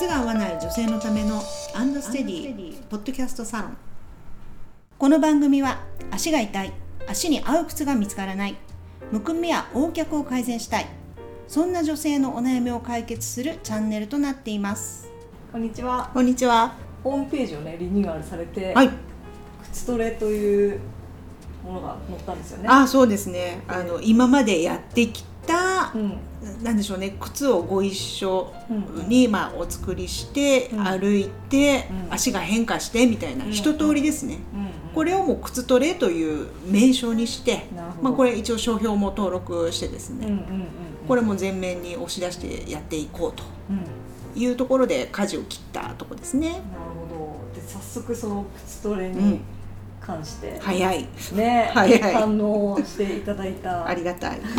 靴が合わない女性のためのアンドステディポッドキャストサロン。この番組は足が痛い足に合う靴が見つからないむくみや横脚を改善したいそんな女性のお悩みを解決するチャンネルとなっています。こんにちは。こんにちは。ホームページをねリニューアルされて、はい。靴トレというものが載ったんですよね。あそうですね。あの今までやってきたうん、なんでしょうね。靴をご一緒うん。に、まあ、お作りして、うん。歩いて、うん。足が変化してみたいな、うん。一通りですね、うん、これをもう靴トレという名称にして、まあ、これ一応商標も登録してですね、これも全面に押し出してやっていこうというところで舵を切ったとこですね。ほど。で早速その靴トレうん。に関して、早い。ね、早い。反応していただいた。ありがたい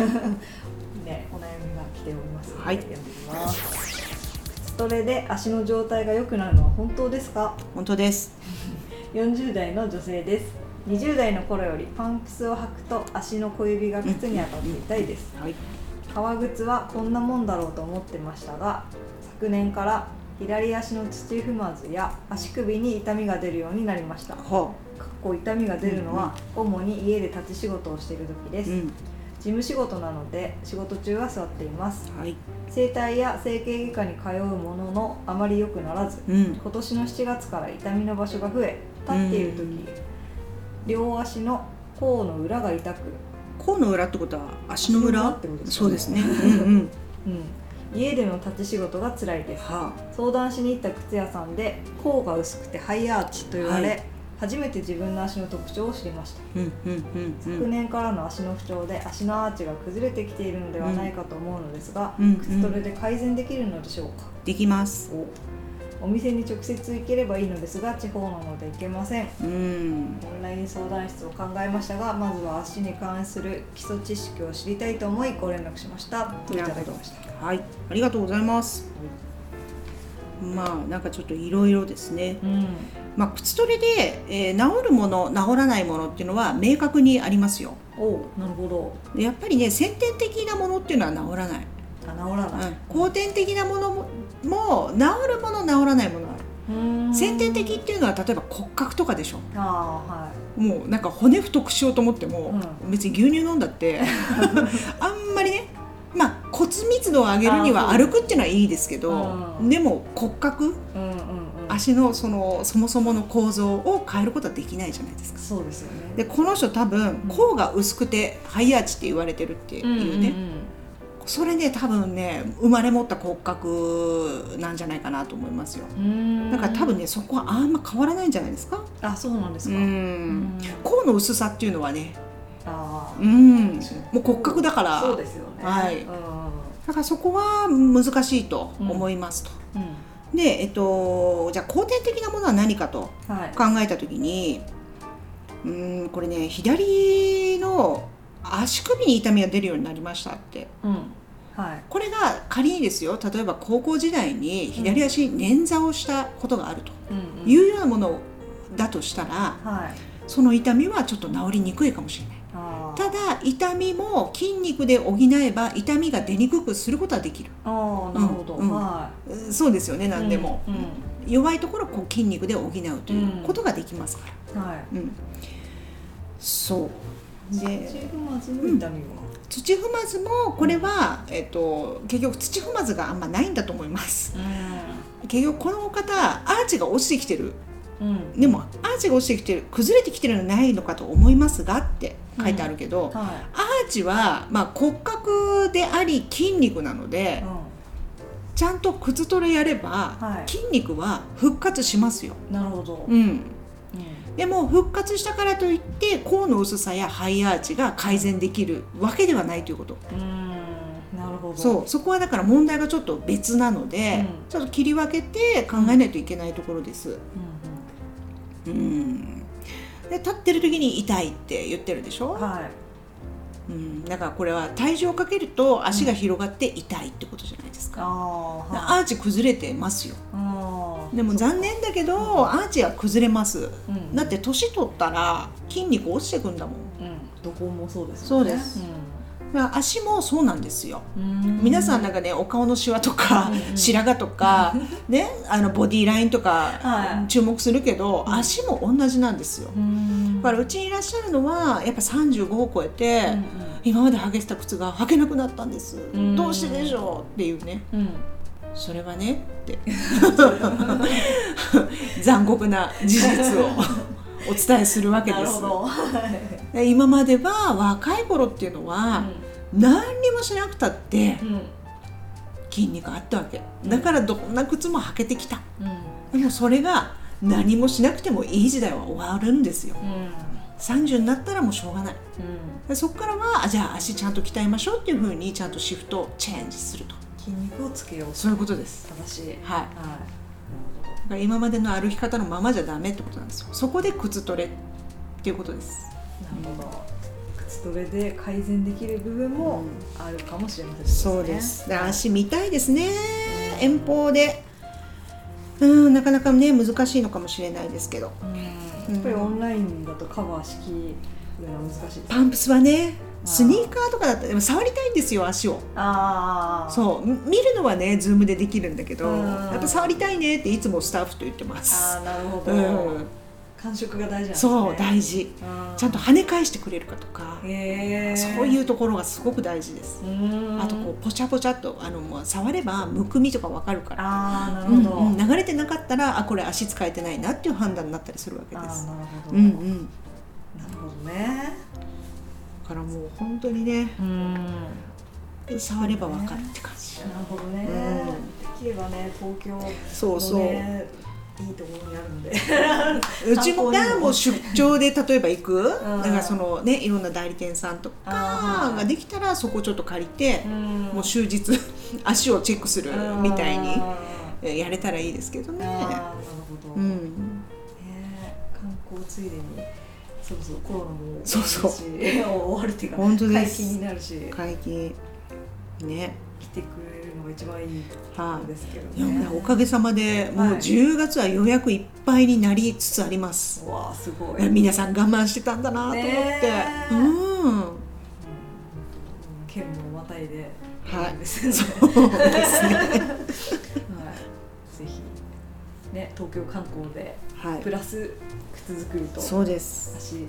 ております。はい。読みます。靴トレで足の状態が良くなるのは本当ですか？本当です。40代の女性です。20代の頃よりパンプスを履くと足の小指が靴に当たって痛いです。はい。革靴はこんなもんだろうと思ってましたが昨年から左足の土踏まずや足首に痛みが出るようになりました。はこ痛みが出るのは主に家で立ち仕事をしている時です、あうん事務仕事なので仕事中は座っています。はい。整体や整形外科に通うもののあまり良くならずうん。今年の7月から痛みの場所が増え立っている時、うん。両足の甲の裏が痛く、甲の裏ってことは足の裏？ってことですかね。そうですね。うんうん。うん、家での立ち仕事が辛いです。は相談しに行った靴屋さんで甲が薄くてハイアーチと言われ、はい初めて自分の足の特徴を知りました。あうんうんうんうん。昨年からの足の不調で足のアーチが崩れてきているのではないかと思うのですが、うん靴トレで改善できるのでしょうか、できます。お店に直接行ければいいのですが地方なので行けません。うん。オンライン相談室を考えましたがまずは足に関する基礎知識を知りたいと思いご連絡しました。といただきました。はい。ありがとうございますまあなんかちょっといろいろですね。うん。まあ靴取りで、えー治るもの治らないものっていうのは明確にありますよ。おうなるほど。でやっぱりね先天的なものっていうのは治らない、あ治らない、うん、後天的なものもも治るもの治らないものがある。先天的っていうのは例えば骨格とかでしょ。ああはもうなんか骨太くしようと思っても、別に牛乳飲んだって あんまりねまあ骨密度を上げるには歩くっていうのはいいですけど、うん。でも骨格いうんうんうん。足のそのそもそもの構造を変えることはできないじゃないですか。そうですよね。でこの人多分甲が薄くてハイアーチって言われてるっていうね、んそれね多分ね生まれ持った骨格なんじゃないかなと思いますよ。だから多分ねそこはあんま変わらないんじゃないですか。あそうなんですうか甲の薄さっていうのはねああうん。もう骨格だから。そうですよね。はい。うん。だからそこは難しいと思いますと、うん。でえっとじゃあ後天的なものは何かとはい。考えた時にうんこれね左の足首に痛みが出るようになりましたって。うん。はい。これが仮にですよ。例えば高校時代に左足に捻挫をしたことがあるとうんうん。いうようなものだとしたらはい。その痛みはちょっと治りにくいかもしれないただ痛みも筋肉で補えば痛みが出にくくすることはできる。あーなるほど、うんうん。はうんそうですよねい何でも、うん弱いところをこう筋肉で補うということができますから、うん。はい。うん。そう。土で踏まずの痛みは、土踏まずもこれは、えっと、結局土踏まずがあんまないんだと思います。結局この方アーチが落ちてきてるうん。うんでもアーチが落ちてきてる崩れてきてるのないのかと思いますがって書いてあるけど、はアーチは、まあ、骨格であり筋肉なのい、でうちゃんと靴トレやれば、はい。筋肉は復活しますよ、ん、なるほど、うん、うん。でも復活したからといって甲の薄さやハイアーチが改善できるわけではないということ。うーん。なるほど。そう。そこはだから問題がちょっと別なので、うん。ちょっと切り分けて考えないといけないところです。うんうん。で立ってる時に痛いって言ってるでしょ、うん、はい。うん、だからこれは体重をかけると足が広がって痛いってことじゃないですか、あーはい。アーチ崩れてますよ。でも残念だけどアーチは崩れます。うん。だって年取ったら筋肉落ちてくんだもん。うん。どこもそうですそうです。まあ足もそうなんですよ。うん。皆さんなんかねお顔のシワとか、うんうん。白髪とか ねあのボディラインとかはい。注目するけど、うん。足も同じなんですよ、うん。だからうちにいらっしゃるのはやっぱ35を超えて、うん今まで履けてた靴が履けなくなったんです、ん。どうしてでしょうっていうね。うん。それはねって。残酷な事実を お伝えするわけです。今までは若い頃っていうのは、何にもしなくたってうん。筋肉あったわけ。うん。だからどんな靴も履けてきた。うん。でもそれが何もしなくてもいい時代は終わるんですよ。30になったらもうしょうがない。でそこからはあじゃあ足ちゃんと鍛えましょうっていうふうにちゃんとシフトチェンジすると。筋肉をつけようと。そういうことです。正しい。はい。はだから今までの歩き方のままじゃダメってことなんですよ。そこで靴トレっていうことです。いなるほど。靴トレで改善できる部分もあるかもしれませんね。そうです。で足見たいですね。遠方で。うんなかなかね難しいのかもしれないですけど。うん。やっぱりオンラインだとカバーしきるのは難しいですパンプスはねスニーカーとかだったらでも触りたいんですよ足を。あそうみ見るのはねズームでできるんだけどうん。やっぱ触りたいねっていつもスタッフと言ってまあす。あなるほど、うん。感触が大事ね。そう大事。ちゃんと跳ね返してくれるかとかそういうところがすごく大事です。うん。あとこうポチャポチャっとあのもう触ればむくみとかわかるから。ああなうんるほど、うん流れてなかったらあこれ足使えてないなっていう判断になったりするわけです。なるほど、うんうん。なるほどね。だからもう本当にねうん。触ればわかるって感じ。なるほどね、うん。できればね東京の、ね、そうそう。いいところにあるんで。うちもがもう出張で例えば行く？だん。からそのねいろんな代理店さんとかができたらそこちょっと借りてん。もう終日 足をチェックするみたいにやれたらいいですけどね。なるほど、ねうん。観光ついでにそろそろコロナもそうそう。終わるっていうか本当です。解禁になるし。解禁。ね。来てくれるのが一番いいはいですけどね、もうおかげさまでもうはい10月は予約いっぱいになりつつあります、うわあすごい、皆さん我慢してたんだなと思って、うん。うん。県もまたいで。はい。そうですねね東京観光ではい。プラス靴作りとそうです。足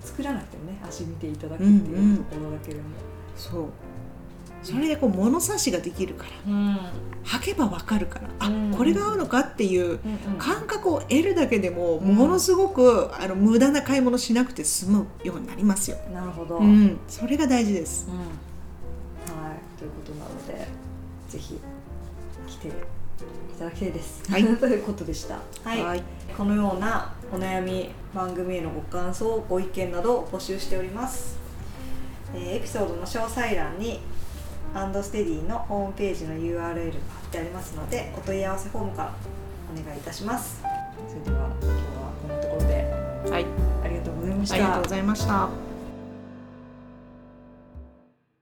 作らなくてもね足見ていただくってうんいううんところだけでも、そう。それでこう物差しができるから。うん。履けばわかるから。あ、うんこれが合うのかっていううん感覚を得るだけでもうん。ものすごくあの無駄な買い物しなくて済むようになりますよ、なるほど、ううん。ん、それが大事です。はい。ということなのでぜひ来ていただきたいです、はい。ということでした。はい、はい。このようなお悩み番組へのご感想ご意見などを募集しております、えーエピソードの詳細欄にアンドステディのホームページの URL が貼ってありますのでお問い合わせフォームからお願いいたします。それでは今日はこんなところで。はい、ありがとうございました。ありがとうございました。